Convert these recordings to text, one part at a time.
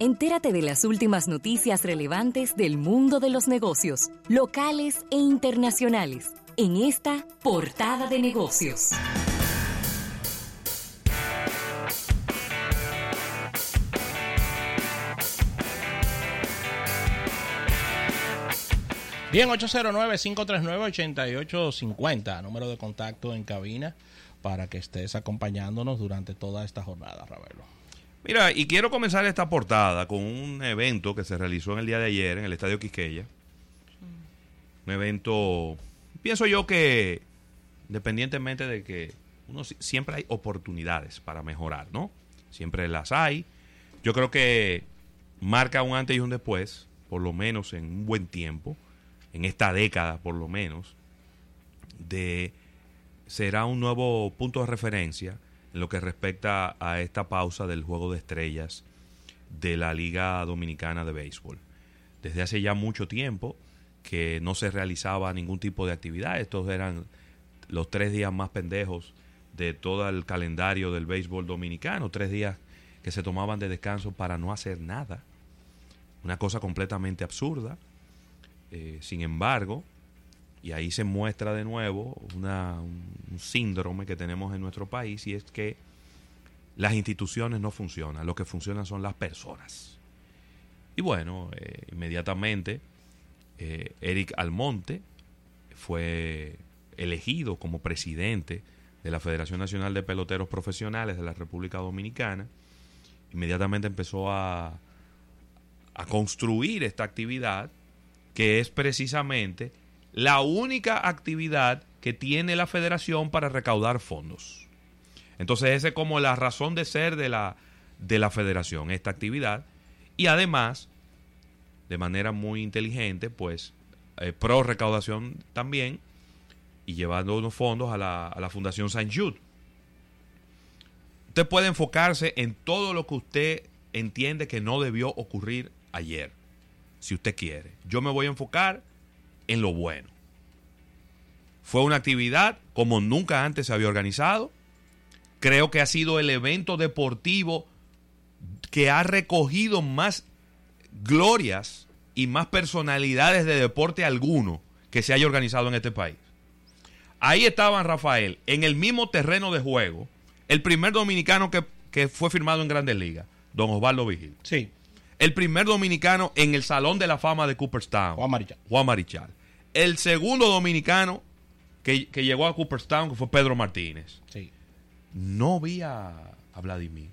Entérate de las últimas noticias relevantes del mundo de los negocios, locales e internacionales, en esta portada de negocios. Bien, 809-539-8850, número de contacto en cabina para que estés acompañándonos durante toda esta jornada, Ravelo. Mira, y quiero comenzar esta portada con un evento que se realizó en el día de ayer en el Estadio Quisqueya. Un evento, pienso yo que, independientemente de que uno siempre hay oportunidades para mejorar, ¿no? Siempre las hay. Yo creo que marca un antes y un después, por lo menos en un buen tiempo, en esta década por lo menos, de será un nuevo punto de referencia en lo que respecta a esta pausa del juego de estrellas de la Liga Dominicana de Béisbol. Desde hace ya mucho tiempo que no se realizaba ningún tipo de actividad. Estos eran los tres días más pendejos de todo el calendario del béisbol dominicano. Tres días que se tomaban de descanso para no hacer nada. Una cosa completamente absurda. Eh, sin embargo, y ahí se muestra de nuevo un síndrome que tenemos en nuestro país y es que las instituciones no funcionan, lo que funcionan son las personas. Y bueno, eh, inmediatamente eh, Eric Almonte fue elegido como presidente de la Federación Nacional de Peloteros Profesionales de la República Dominicana. Inmediatamente empezó a, a construir esta actividad que es precisamente la única actividad que tiene la federación para recaudar fondos. Entonces esa es como la razón de ser de la, de la federación, esta actividad. Y además, de manera muy inteligente, pues eh, pro recaudación también y llevando unos fondos a la, a la Fundación Saint Jude. Usted puede enfocarse en todo lo que usted entiende que no debió ocurrir ayer, si usted quiere. Yo me voy a enfocar en lo bueno. Fue una actividad como nunca antes se había organizado. Creo que ha sido el evento deportivo que ha recogido más glorias y más personalidades de deporte alguno que se haya organizado en este país. Ahí estaban, Rafael, en el mismo terreno de juego, el primer dominicano que, que fue firmado en Grandes Ligas, don Osvaldo Vigil. Sí. El primer dominicano en el Salón de la Fama de Cooperstown. Juan Marichal. Juan Marichal. El segundo dominicano que, que llegó a Cooperstown, que fue Pedro Martínez. Sí. No vi a, a Vladimir.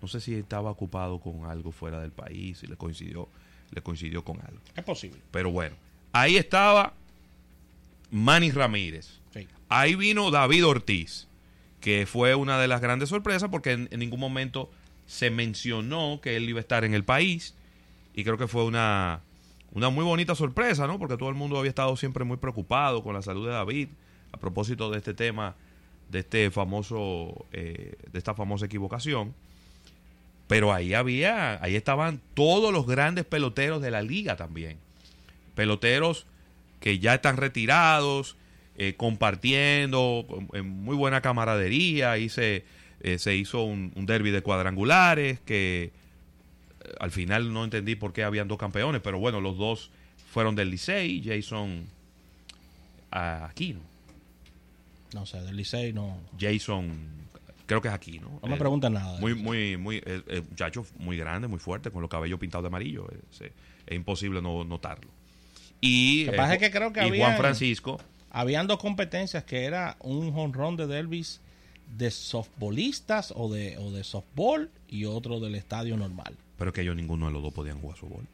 No sé si estaba ocupado con algo fuera del país y le coincidió, le coincidió con algo. Es posible. Pero bueno, ahí estaba Manny Ramírez. Sí. Ahí vino David Ortiz, que fue una de las grandes sorpresas porque en, en ningún momento se mencionó que él iba a estar en el país y creo que fue una, una muy bonita sorpresa, ¿no? Porque todo el mundo había estado siempre muy preocupado con la salud de David a propósito de este tema, de este famoso, eh, de esta famosa equivocación. Pero ahí había, ahí estaban todos los grandes peloteros de la liga también. Peloteros que ya están retirados, eh, compartiendo, en muy buena camaradería. Ahí se, eh, se hizo un, un derby de cuadrangulares que al final no entendí por qué habían dos campeones, pero bueno, los dos fueron del Licey, Jason Aquino. No sé, del Licey no. Jason, creo que es Aquino. No me Eh, preguntan nada. muy, muy, muy, eh, eh, muchacho muy grande, muy fuerte, con los cabellos pintados de amarillo. Es, eh, es imposible no notarlo. Y, Lo que pasa es que creo que y había- Juan Francisco, Habían dos competencias que era un jonrón de Delvis de softbolistas o de, o de softball y otro del estadio normal. Pero que ellos ninguno de los dos podían jugar softball.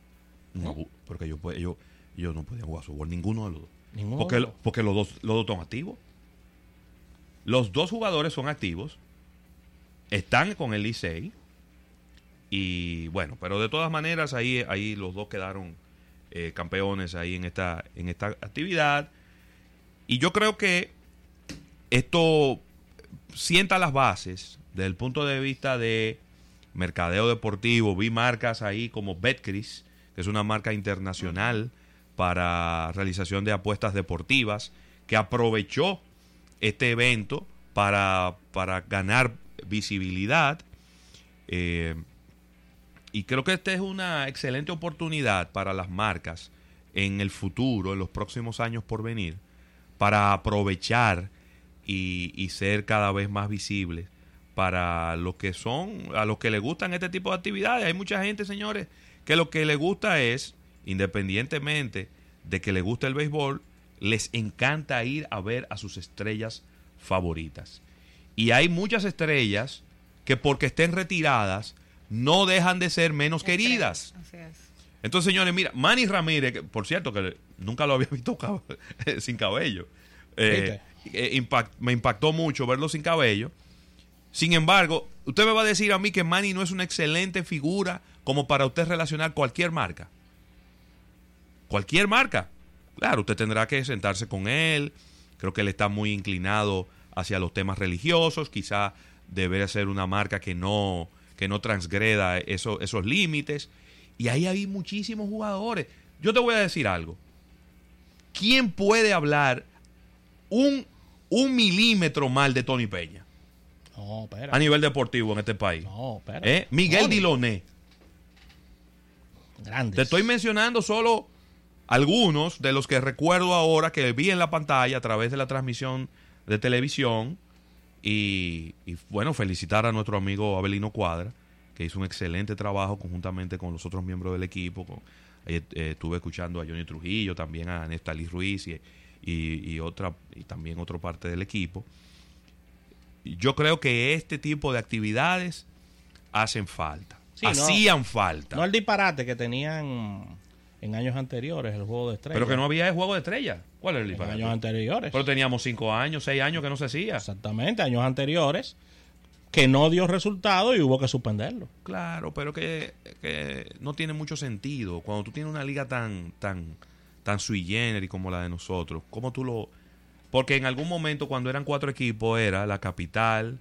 No, porque ellos, ellos, ellos no podían jugar softball, ninguno de los dos. Ninguno Porque, lo- porque los, dos, los dos son activos. Los dos jugadores son activos. Están con el Licey. Y bueno, pero de todas maneras ahí, ahí los dos quedaron eh, campeones ahí en esta, en esta actividad. Y yo creo que esto sienta las bases desde el punto de vista de mercadeo deportivo. Vi marcas ahí como Betcris, que es una marca internacional para realización de apuestas deportivas, que aprovechó este evento para, para ganar visibilidad. Eh, y creo que esta es una excelente oportunidad para las marcas en el futuro, en los próximos años por venir, para aprovechar y, y ser cada vez más visibles para los que son, a los que les gustan este tipo de actividades. Hay mucha gente, señores, que lo que le gusta es, independientemente de que le guste el béisbol, les encanta ir a ver a sus estrellas favoritas. Y hay muchas estrellas que porque estén retiradas no dejan de ser menos queridas. Así es. Entonces, señores, mira, Manny Ramírez, que, por cierto, que nunca lo había visto cab- sin cabello. Eh, eh, impact- me impactó mucho verlo sin cabello. Sin embargo, usted me va a decir a mí que Manny no es una excelente figura como para usted relacionar cualquier marca. Cualquier marca. Claro, usted tendrá que sentarse con él. Creo que él está muy inclinado hacia los temas religiosos. Quizá debería ser una marca que no, que no transgreda eso- esos límites. Y ahí hay muchísimos jugadores. Yo te voy a decir algo. ¿Quién puede hablar un, un milímetro mal de Tony Peña No, espera. a nivel deportivo en este país? No, espera. ¿Eh? Miguel Tony, Diloné. Grandes. Te estoy mencionando solo algunos de los que recuerdo ahora que vi en la pantalla a través de la transmisión de televisión. Y, y, bueno, felicitar a nuestro amigo Abelino Cuadra, que hizo un excelente trabajo conjuntamente con los otros miembros del equipo. Con- eh, eh, estuve escuchando a Johnny Trujillo, también a Néstalí Ruiz y, y- y otra, y también otra parte del equipo. Yo creo que este tipo de actividades hacen falta. Sí, no. Hacían falta. No el disparate que tenían en años anteriores, el juego de estrellas. Pero que no había juego de estrella. ¿Cuál es el En disparate? años anteriores. Pero teníamos cinco años, seis años que no se hacía. Exactamente, años anteriores. Que no dio resultado y hubo que suspenderlo. Claro, pero que, que no tiene mucho sentido. Cuando tú tienes una liga tan, tan, tan sui generis como la de nosotros, ¿cómo tú lo...? Porque en algún momento cuando eran cuatro equipos era la capital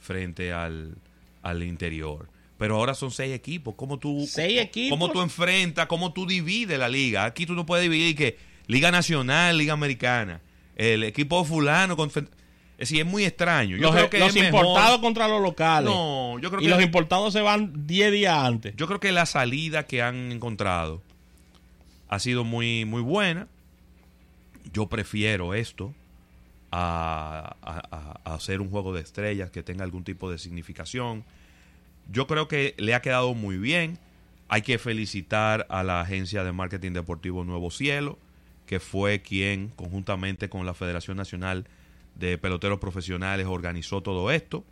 frente al, al interior. Pero ahora son seis equipos. ¿Cómo tú, ¿Seis equipos? ¿Cómo tú enfrentas? ¿Cómo tú divides la liga? Aquí tú no puedes dividir que Liga Nacional, Liga Americana. El equipo fulano... Con, es decir, es muy extraño. Yo los creo que los es mejor- importados contra los locales. No, yo creo y que los importados se van 10 días antes. yo creo que la salida que han encontrado ha sido muy, muy buena. Yo prefiero esto a, hacer un juego de estrellas que tenga algún tipo de significación. Yo creo que le ha quedado muy bien. Hay que felicitar a la agencia de marketing deportivo Nuevo Cielo, que fue quien, conjuntamente con la Federación Nacional de Peloteros Profesionales, organizó todo esto.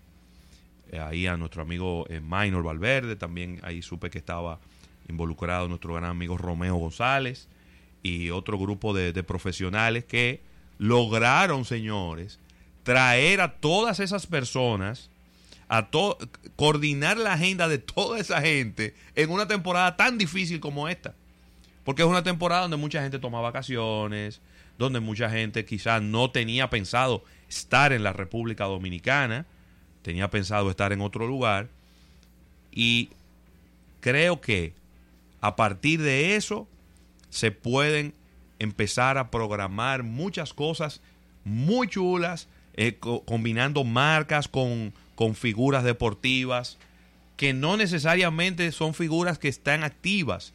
Eh, ahí a nuestro amigo eh, Minor Valverde, también ahí supe que estaba involucrado nuestro gran amigo Romeo González y otro grupo de profesionales que lograron, señores, traer a todas esas personas, a coordinar la agenda de toda esa gente en una temporada tan difícil como esta. Porque es una temporada donde mucha gente toma vacaciones, donde mucha gente quizás no tenía pensado estar en la República Dominicana, tenía pensado estar en otro lugar. Y creo que a partir de eso se pueden empezar a programar muchas cosas muy chulas, eh, co- combinando marcas con, con figuras deportivas, que no necesariamente son figuras que están activas.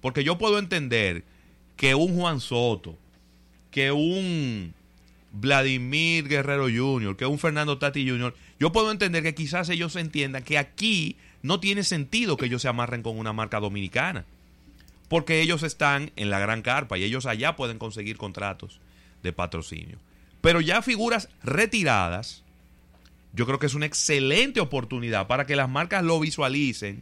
Porque yo puedo entender que un Juan Soto, que un Vladimir Guerrero Jr., que un Fernando Tati Jr., yo puedo entender que quizás ellos entiendan que aquí no tiene sentido que ellos se amarren con una marca dominicana. Porque ellos están en la gran carpa y ellos allá pueden conseguir contratos de patrocinio. Pero ya figuras retiradas, yo creo que es una excelente oportunidad para que las marcas lo visualicen.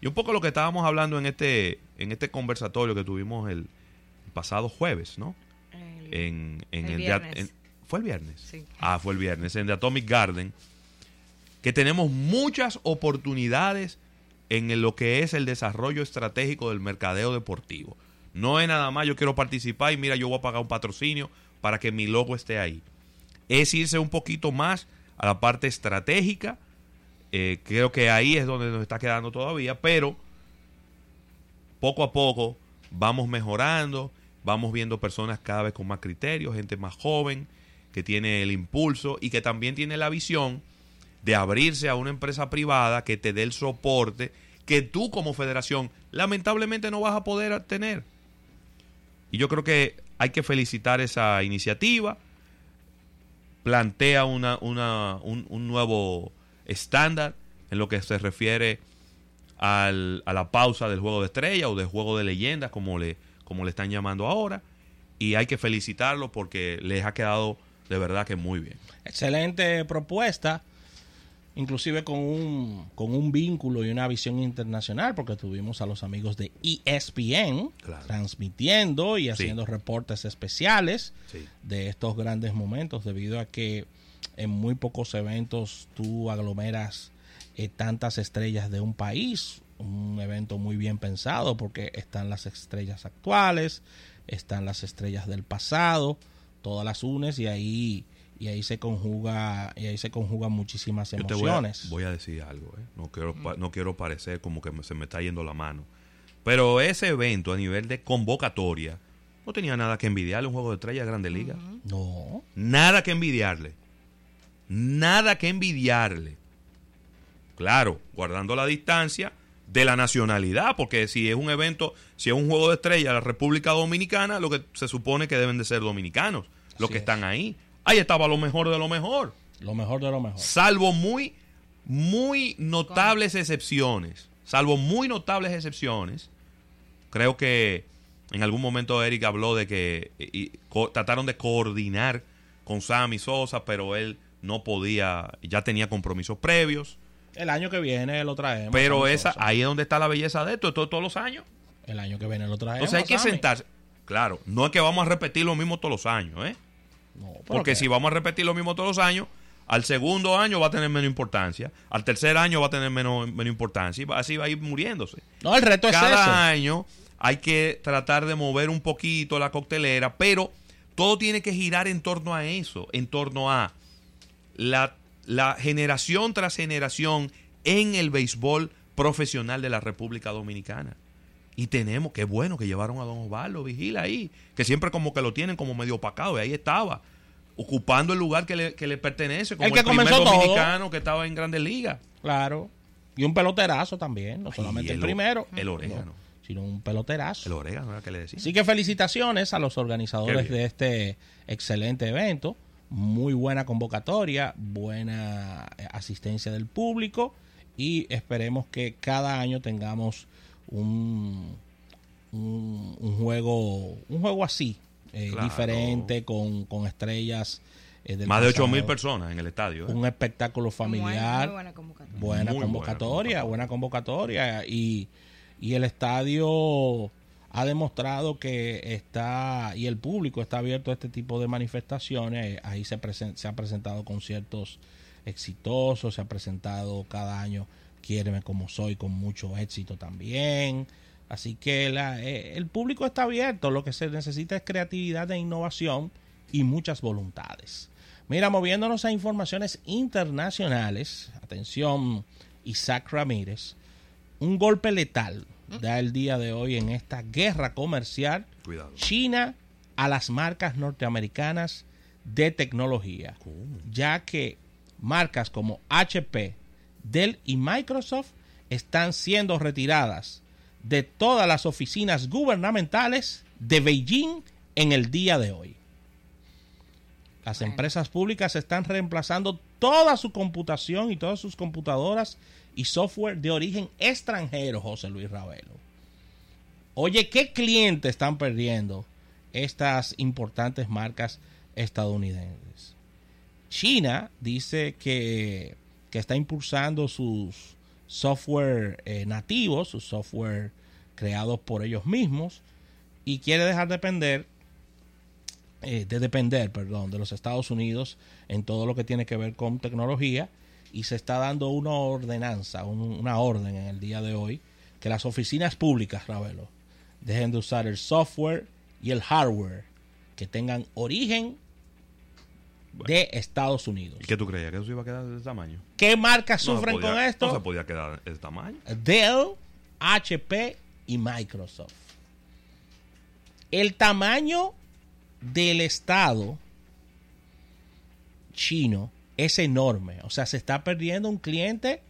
Y un poco lo que estábamos hablando en este, en este conversatorio que tuvimos el, el pasado jueves, ¿no? El- En, en El el, viernes. en- ¿Fue el viernes? Sí. Ah, fue el viernes, en The Atomic Garden. Que tenemos muchas oportunidades en lo que es el desarrollo estratégico del mercadeo deportivo. No es nada más yo quiero participar y mira, yo voy a pagar un patrocinio para que mi logo esté ahí. Es irse un poquito más a la parte estratégica. Eh, creo que ahí es donde nos está quedando todavía, pero poco a poco vamos mejorando, vamos viendo personas cada vez con más criterios, gente más joven, que tiene el impulso y que también tiene la visión de abrirse a una empresa privada que te dé el soporte que tú como federación lamentablemente no vas a poder tener. Y yo creo que hay que felicitar esa iniciativa. Plantea una, una, un, un nuevo estándar en lo que se refiere al, a la pausa del juego de estrella o del juego de leyendas, como le, como le están llamando ahora. Y hay que felicitarlo porque les ha quedado de verdad que muy bien. Excelente propuesta, inclusive con un, con un vínculo y una visión internacional, porque tuvimos a los amigos de ESPN Claro. transmitiendo y haciendo Sí. reportes especiales Sí. de estos grandes momentos, debido a que en muy pocos eventos tú aglomeras eh, tantas estrellas de un país, un evento muy bien pensado porque están las estrellas actuales, están las estrellas del pasado, todas las unes y ahí y ahí se conjuga y ahí se conjugan muchísimas Yo te voy a, emociones. voy a decir algo, ¿eh? no, quiero, pa- no quiero parecer como que me- se me está yendo la mano. Pero ese evento a nivel de convocatoria no tenía nada que envidiarle un juego de estrellas de Grandes Ligas. No, Nada que envidiarle. Nada que envidiarle. Claro, guardando la distancia de la nacionalidad, porque si es un evento, si es un juego de estrella de la República Dominicana, lo que se supone que deben de ser dominicanos, los Así que es. están ahí. Ahí estaba lo mejor de lo mejor lo mejor de lo mejor. salvo muy, muy notables excepciones, salvo muy notables excepciones, creo que en algún momento Eric habló de que y- y co- trataron de coordinar con Sammy Sosa, pero él no podía, ya tenía compromisos previos. El año que viene lo traemos. Pero esa, Sosa. ahí es donde está la belleza de esto, esto todos los años. el año que viene lo traemos. Entonces hay que Sammy. sentarse. Claro, no es que vamos a repetir lo mismo todos los años, ¿eh? No, Porque que- si vamos a repetir lo mismo todos los años, al segundo año va a tener menos importancia, al tercer año va a tener menos, menos importancia y va- así va a ir muriéndose. No, el reto es ese. Cada año hay que tratar de mover un poquito la coctelera, pero todo tiene que girar en torno a eso, en torno a la, la generación tras generación en el béisbol profesional de la República Dominicana. Y tenemos, qué bueno que llevaron a Don Osvaldo, vigila ahí, que siempre como que lo tienen como medio opacado, y ahí estaba, ocupando el lugar que le, que le pertenece, como El el, que primer comenzó todo. dominicano que estaba en Grandes Ligas. Claro. Y un peloterazo también, no solamente el el, primero. el no, orégano. sino un peloterazo. El orégano era que le decía. Así que felicitaciones a los organizadores de este excelente evento. Muy buena convocatoria, buena eh, asistencia del público y esperemos que cada año tengamos un, un, un juego un juego así, eh, Claro. diferente, con, con estrellas. eh, del Más de 8 mil personas en el estadio. ¿eh? Un espectáculo familiar. Muy buena convocatoria. buena Muy buena convocatoria, buena convocatoria y, y el estadio ha demostrado que está y el público está abierto a este tipo de manifestaciones. Ahí se, presen- se ha presentado conciertos exitosos, se ha presentado cada año Quiéreme como soy con mucho éxito también. Así que la- eh, el público está abierto, lo que se necesita es creatividad e innovación y muchas voluntades. Mira, moviéndonos a informaciones internacionales, atención, Isaac Ramírez, un golpe letal da el día de hoy en esta guerra comercial Cuidado. China a las marcas norteamericanas de tecnología, ya que marcas como HP, Dell y Microsoft están siendo retiradas de todas las oficinas gubernamentales de Beijing en el día de hoy. Las empresas públicas están reemplazando toda su computación y todas sus computadoras y software de origen extranjero, José Luis Ravelo. Oye, ¿qué clientes están perdiendo estas importantes marcas estadounidenses? China dice que, que está impulsando sus software eh, nativos, sus software creados por ellos mismos, y quiere dejar de depender, eh, de depender, perdón, de los Estados Unidos en todo lo que tiene que ver con tecnología, y se está dando una ordenanza, un- una orden en el día de hoy, que las oficinas públicas, Ravelo, dejen de usar el software y el hardware que tengan origen Bueno. de Estados Unidos. ¿Y qué tú creías? ¿Que eso iba a quedar de ese tamaño? ¿Qué marcas No sufren podía- con esto? No se podía quedar de ese tamaño. Dell, HP y Microsoft. El tamaño del Estado chino es enorme. O sea, se está perdiendo un cliente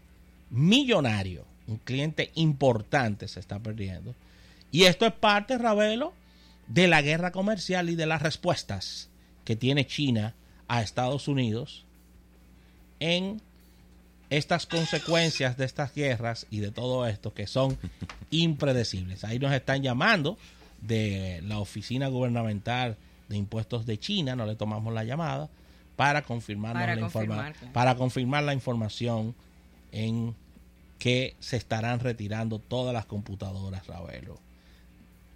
millonario. Un cliente importante se está perdiendo. Y esto es parte, Ravelo, de la guerra comercial y de las respuestas que tiene China a Estados Unidos en estas consecuencias de estas guerras y de todo esto que son impredecibles. Ahí nos están llamando de la Oficina Gubernamental de Impuestos de China, no le tomamos la llamada, para la informa- confirmar, claro. para confirmar la información en que se estarán retirando todas las computadoras, Ravelo,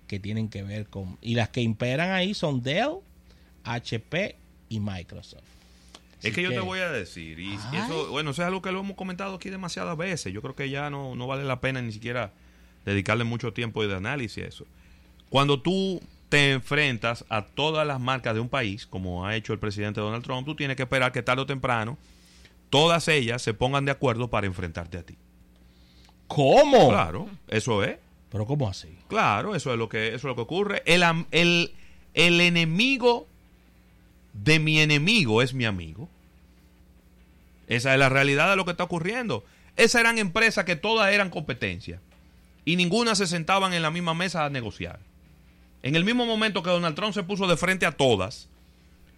que tienen que ver con... Y las que imperan ahí son Dell, HP y Microsoft. Es que yo te voy a decir, y Ay. eso, bueno, eso es algo que lo hemos comentado aquí demasiadas veces. Yo creo que ya no, no vale la pena ni siquiera dedicarle mucho tiempo de análisis a eso. Cuando tú te enfrentas a todas las marcas de un país, como ha hecho el presidente Donald Trump, tú tienes que esperar que tarde o temprano todas ellas se pongan de acuerdo para enfrentarte a ti. ¿Cómo? Claro, eso es. Pero ¿cómo así? Claro, eso es lo que, eso es lo que ocurre. El, el, el enemigo de mi enemigo es mi amigo. Esa es la realidad de lo que está ocurriendo. Esas eran empresas que todas eran competencia. Y ninguna se sentaban en la misma mesa a negociar. En el mismo momento que Donald Trump se puso de frente a todas,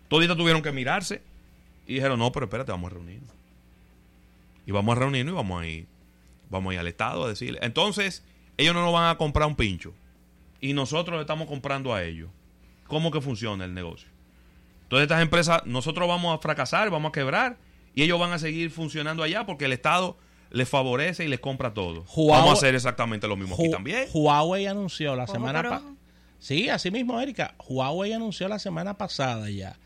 toditas tuvieron que mirarse y dijeron, no, pero espérate, vamos a reunirnos. Y vamos a reunirnos y vamos a ir, vamos a ir al Estado a decirle. Entonces, ellos no nos van a comprar un pincho. Y nosotros estamos comprando a ellos. ¿Cómo que funciona el negocio? Entonces estas empresas, nosotros vamos a fracasar, vamos a quebrar, y ellos van a seguir funcionando allá porque el Estado les favorece y les compra todo. Huawei- vamos a hacer exactamente lo mismo aquí también. Huawei anunció la semana pasada. Sí, así mismo, Erika. Huawei anunció la semana pasada ya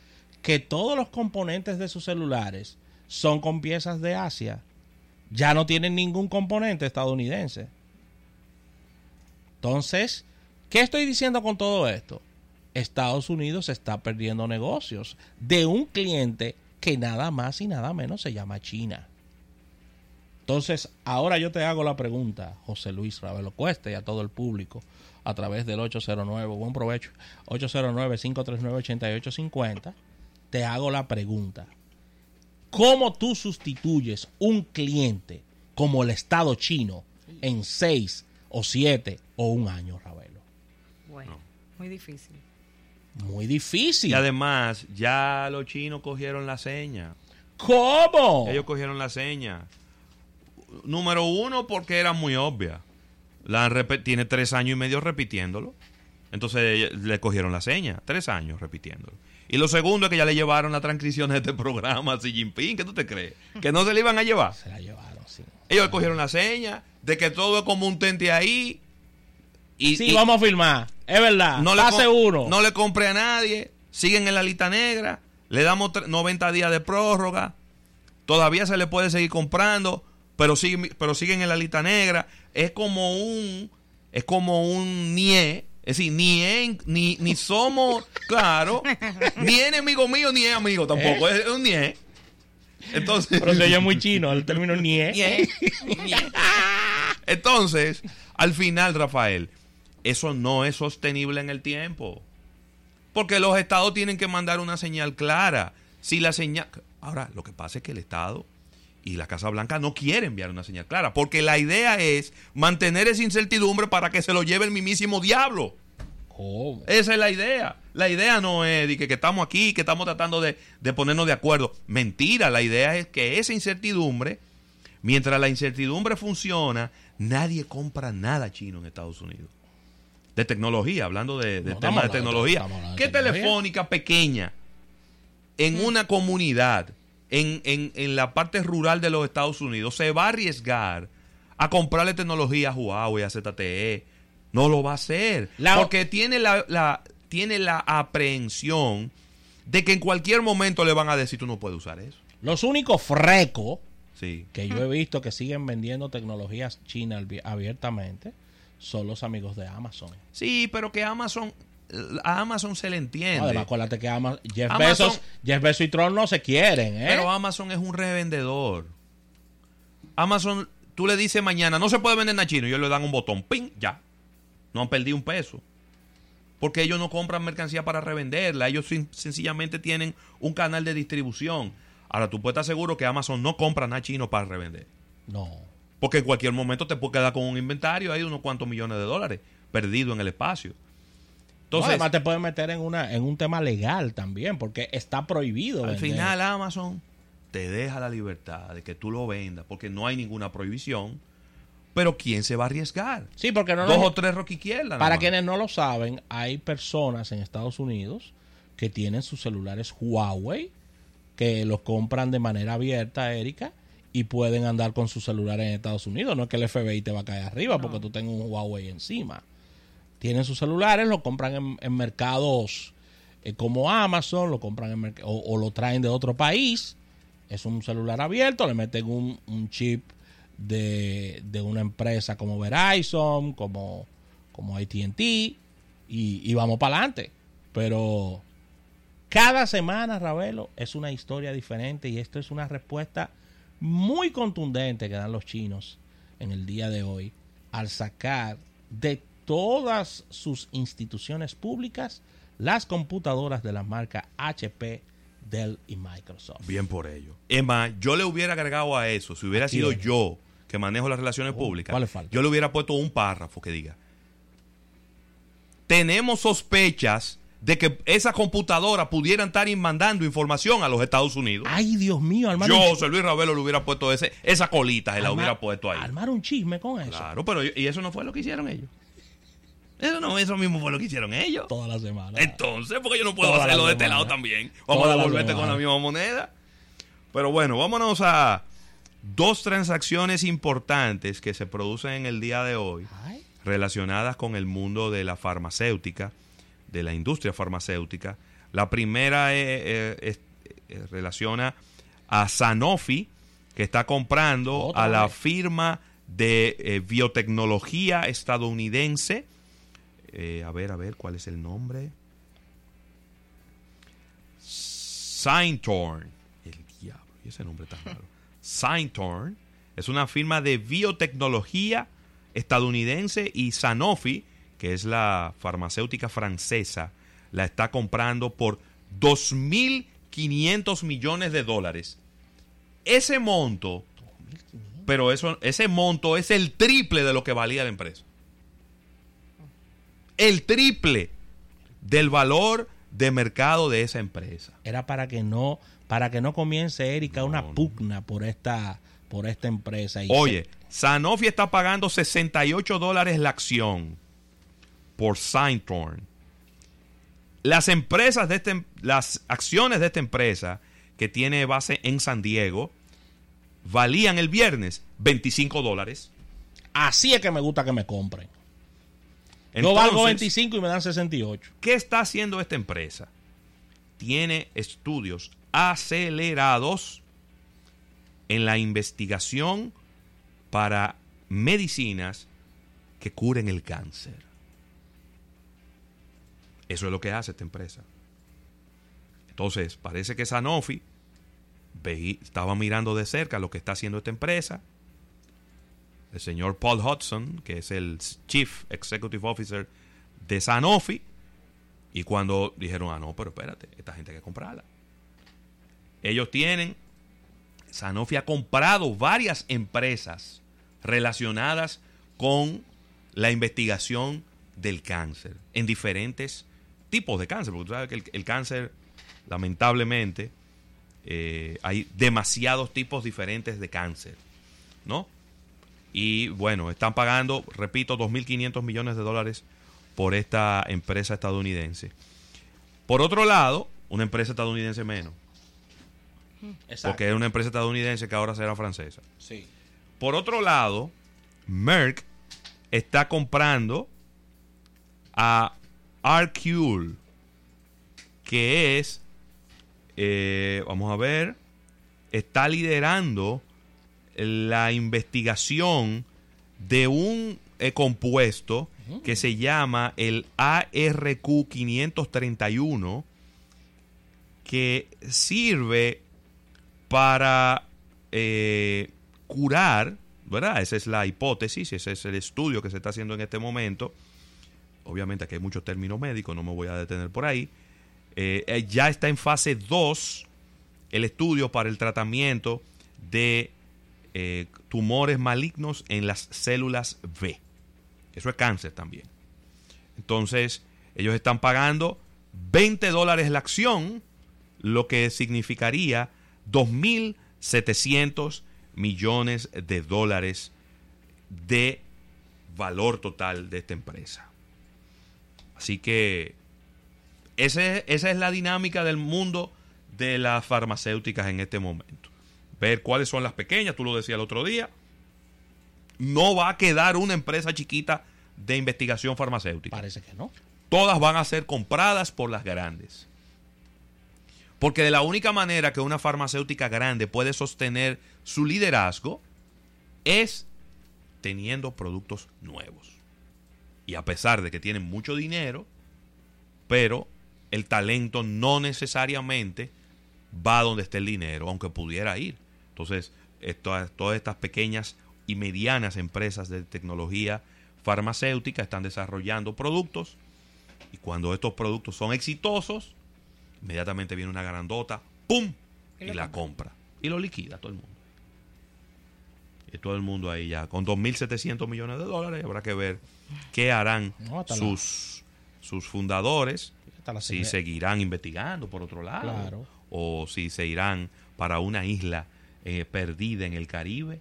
que todos los componentes de sus celulares son con piezas de Asia. Ya no tienen ningún componente estadounidense. Entonces, ¿qué estoy diciendo con todo esto? Estados Unidos está perdiendo negocios de un cliente que nada más y nada menos se llama China. Entonces, ahora yo te hago la pregunta, José Luis Ravelo Cuesta y a todo el público, a través del 809, buen provecho, 809-539-8850, te hago la pregunta. ¿Cómo tú sustituyes un cliente como el Estado chino en seis o siete o un año, Ravelo? Bueno, muy difícil. Muy difícil. Y además, ya los chinos cogieron la seña. ¿Cómo? Ellos cogieron la seña. Número uno, porque era muy obvia. La tiene tres años y medio repitiéndolo. Entonces le cogieron la seña. Tres años repitiéndolo. Y lo segundo es que ya le llevaron la transcripción de este programa a Xi Jinping. ¿Qué tú te crees? ¿Que no se le iban a llevar? Se la llevaron, sí. Ellos cogieron la seña de que todo es como un tente ahí. Y, Sí, y vamos a firmar. Es verdad. no le com- uno. No le compre a nadie. Siguen en la lista negra. Le damos tre- 90 días de prórroga. Todavía se le puede seguir comprando. Pero, sigue- pero siguen en la lista negra. Es como un. Es como un nie. Es decir, ni, en- ni, ni somos, claro, ni es enemigo mío, ni es amigo tampoco. Es, es un nie. Entonces. Pero se oye muy chino el término nie. Nie, nie. Entonces, al final, Rafael, eso no es sostenible en el tiempo. Porque los estados tienen que mandar una señal clara. Si la señal. Ahora, lo que pasa es que el Estado y la Casa Blanca no quieren enviar una señal clara. Porque la idea es mantener esa incertidumbre para que se lo lleve el mismísimo diablo. Esa es la idea. La idea no es de que, que estamos aquí, que estamos tratando de, de ponernos de acuerdo. Mentira, la idea es que esa incertidumbre, mientras la incertidumbre funciona, nadie compra nada chino en Estados Unidos. De tecnología, hablando de, de No, temas de tecnología. de ¿Qué tecnología. telefónica pequeña en una comunidad, en, en, en la parte rural de los Estados Unidos, se va a arriesgar a comprarle tecnología a Huawei, a ZTE? No lo va a hacer. La- porque tiene la, la- tiene la aprehensión de que en cualquier momento le van a decir tú no puedes usar eso. Los únicos frecos Sí. que yo he visto que siguen vendiendo tecnologías chinas abiertamente son los amigos de Amazon. Sí, pero que Amazon, a Amazon se le entiende. Además, acuérdate que Ama- Jeff, Amazon- Bezos, Jeff Bezos y Tron no se quieren, ¿eh? Pero Amazon es un revendedor. Amazon, tú le dices mañana, no se puede vender en chino, y ellos le dan un botón, ¡ping! Ya. No han perdido un peso. Porque ellos no compran mercancía para revenderla, ellos sencillamente tienen un canal de distribución. Ahora, tú puedes estar seguro que Amazon no compra nada chino para revender. No. Porque en cualquier momento te puede quedar con un inventario ahí de unos cuantos millones de dólares perdido en el espacio. Entonces, además te pueden meter en una en un tema legal también, porque está prohibido. Al final Amazon te deja la libertad de que tú lo vendas, porque no hay ninguna prohibición. Pero ¿quién se va a arriesgar? Sí, porque no Dos o tres rock izquierda. Para quienes no lo saben, hay personas en Estados Unidos que tienen sus celulares Huawei, que los compran de manera abierta, Erika, y pueden andar con su celular en Estados Unidos. No es que el FBI te va a caer arriba porque tú tengas un Huawei encima. Tienen sus celulares, lo compran en, mercados eh, como Amazon, lo compran en o, lo traen de otro país. Es un celular abierto, le meten un, chip de, una empresa como Verizon, como, como ATT, y, y vamos para adelante. Pero cada semana, Ravelo, es una historia diferente y esto es una respuesta muy contundente que dan los chinos en el día de hoy al sacar de todas sus instituciones públicas las computadoras de la marca HP, Dell y Microsoft. Bien por ello. Emma, yo le hubiera agregado a eso, si hubiera sido yo que manejo las relaciones oh, públicas, yo le hubiera puesto un párrafo que diga, tenemos sospechas de que esas computadoras pudieran estar mandando información a los Estados Unidos. Ay, Dios mío, armar Yo, José Luis Ravelo, le hubiera puesto ese, esa colita, se la hubiera puesto ahí. Armar un chisme con eso. Claro, pero y eso no fue lo que hicieron ellos. Eso no, eso mismo fue lo que hicieron ellos. Toda la semana. Entonces, porque yo no puedo hacerlo de este lado también. Vamos a devolverte con la misma moneda. Pero bueno, vámonos a dos transacciones importantes que se producen en el día de hoy relacionadas con el mundo de la farmacéutica de la industria farmacéutica. La primera eh, eh, eh, relaciona a Sanofi, que está comprando a la firma de biotecnología estadounidense. a ver, a ver, ¿cuál es el nombre? Syntorn. El diablo, y ese nombre está raro. Syntorn es una firma de biotecnología estadounidense y Sanofi que es la farmacéutica francesa, la está comprando por 2.500 millones de dólares. Ese monto, pero eso, ese monto es el triple de lo que valía la empresa. El triple del valor de mercado de esa empresa. Era para que no, para que no comience Erika una pugna por esta, por esta empresa. Oye, Sanofi está pagando 68 dólares la acción por Synthorn. Las empresas de este, las acciones de esta empresa que tiene base en San Diego valían el viernes 25 dólares. Así es que me gusta que me compren. Yo valgo 25 y me dan 68. ¿Qué está haciendo esta empresa? Tiene estudios acelerados en la investigación para medicinas que curen el cáncer. Eso es lo que hace esta empresa. Entonces, parece que Sanofi estaba mirando de cerca lo que está haciendo esta empresa. El señor Paul Hudson, que es el Chief Executive Officer de Sanofi, y cuando dijeron, ah, no, pero espérate, esta gente hay que comprarla. Ellos tienen, Sanofi ha comprado varias empresas relacionadas con la investigación del cáncer en diferentes tipos de cáncer, porque tú sabes que el, cáncer, lamentablemente, eh, hay demasiados tipos diferentes de cáncer, ¿no? Y bueno, están pagando, repito, 2.500 millones de dólares por esta empresa estadounidense. Por otro lado, una empresa estadounidense menos. Exacto. Porque es una empresa estadounidense que ahora será francesa. Sí. Por otro lado, Merck está comprando a Arcule, que es, eh, vamos a ver, está liderando la investigación de un eh, compuesto que se llama el ARQ 531, que sirve para eh, curar, ¿verdad? Esa es la hipótesis, ese es el estudio que se está haciendo en este momento obviamente aquí hay muchos términos médicos, no me voy a detener por ahí. Eh, eh, ya está en fase 2 el estudio para el tratamiento de eh, tumores malignos en las células B. Eso es cáncer también. Entonces, ellos están pagando 20 dólares la acción, lo que significaría 2.700 millones de dólares de valor total de esta empresa. Así que esa es la dinámica del mundo de las farmacéuticas en este momento. Ver cuáles son las pequeñas, tú lo decías el otro día. No va a quedar una empresa chiquita de investigación farmacéutica. Parece que no. Todas van a ser compradas por las grandes. Porque de la única manera que una farmacéutica grande puede sostener su liderazgo es teniendo productos nuevos. Y a pesar de que tienen mucho dinero, pero el talento no necesariamente va donde esté el dinero, aunque pudiera ir. Entonces, todas estas pequeñas y medianas empresas de tecnología farmacéutica están desarrollando productos y cuando estos productos son exitosos, inmediatamente viene una grandota, ¡pum! y, la compra. Y lo liquida todo el mundo. Y todo el mundo ahí ya. Con 2.700 millones de dólares habrá que ver qué harán sus, sus fundadores. Si seguirán investigando por otro lado. O si se irán para una isla eh, perdida en el Caribe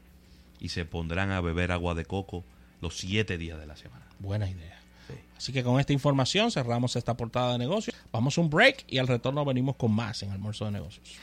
y se pondrán a beber agua de coco los siete días de la semana. Buena idea. Así que con esta información cerramos esta portada de negocios. Vamos a un break y al retorno venimos con más en Almuerzo de Negocios.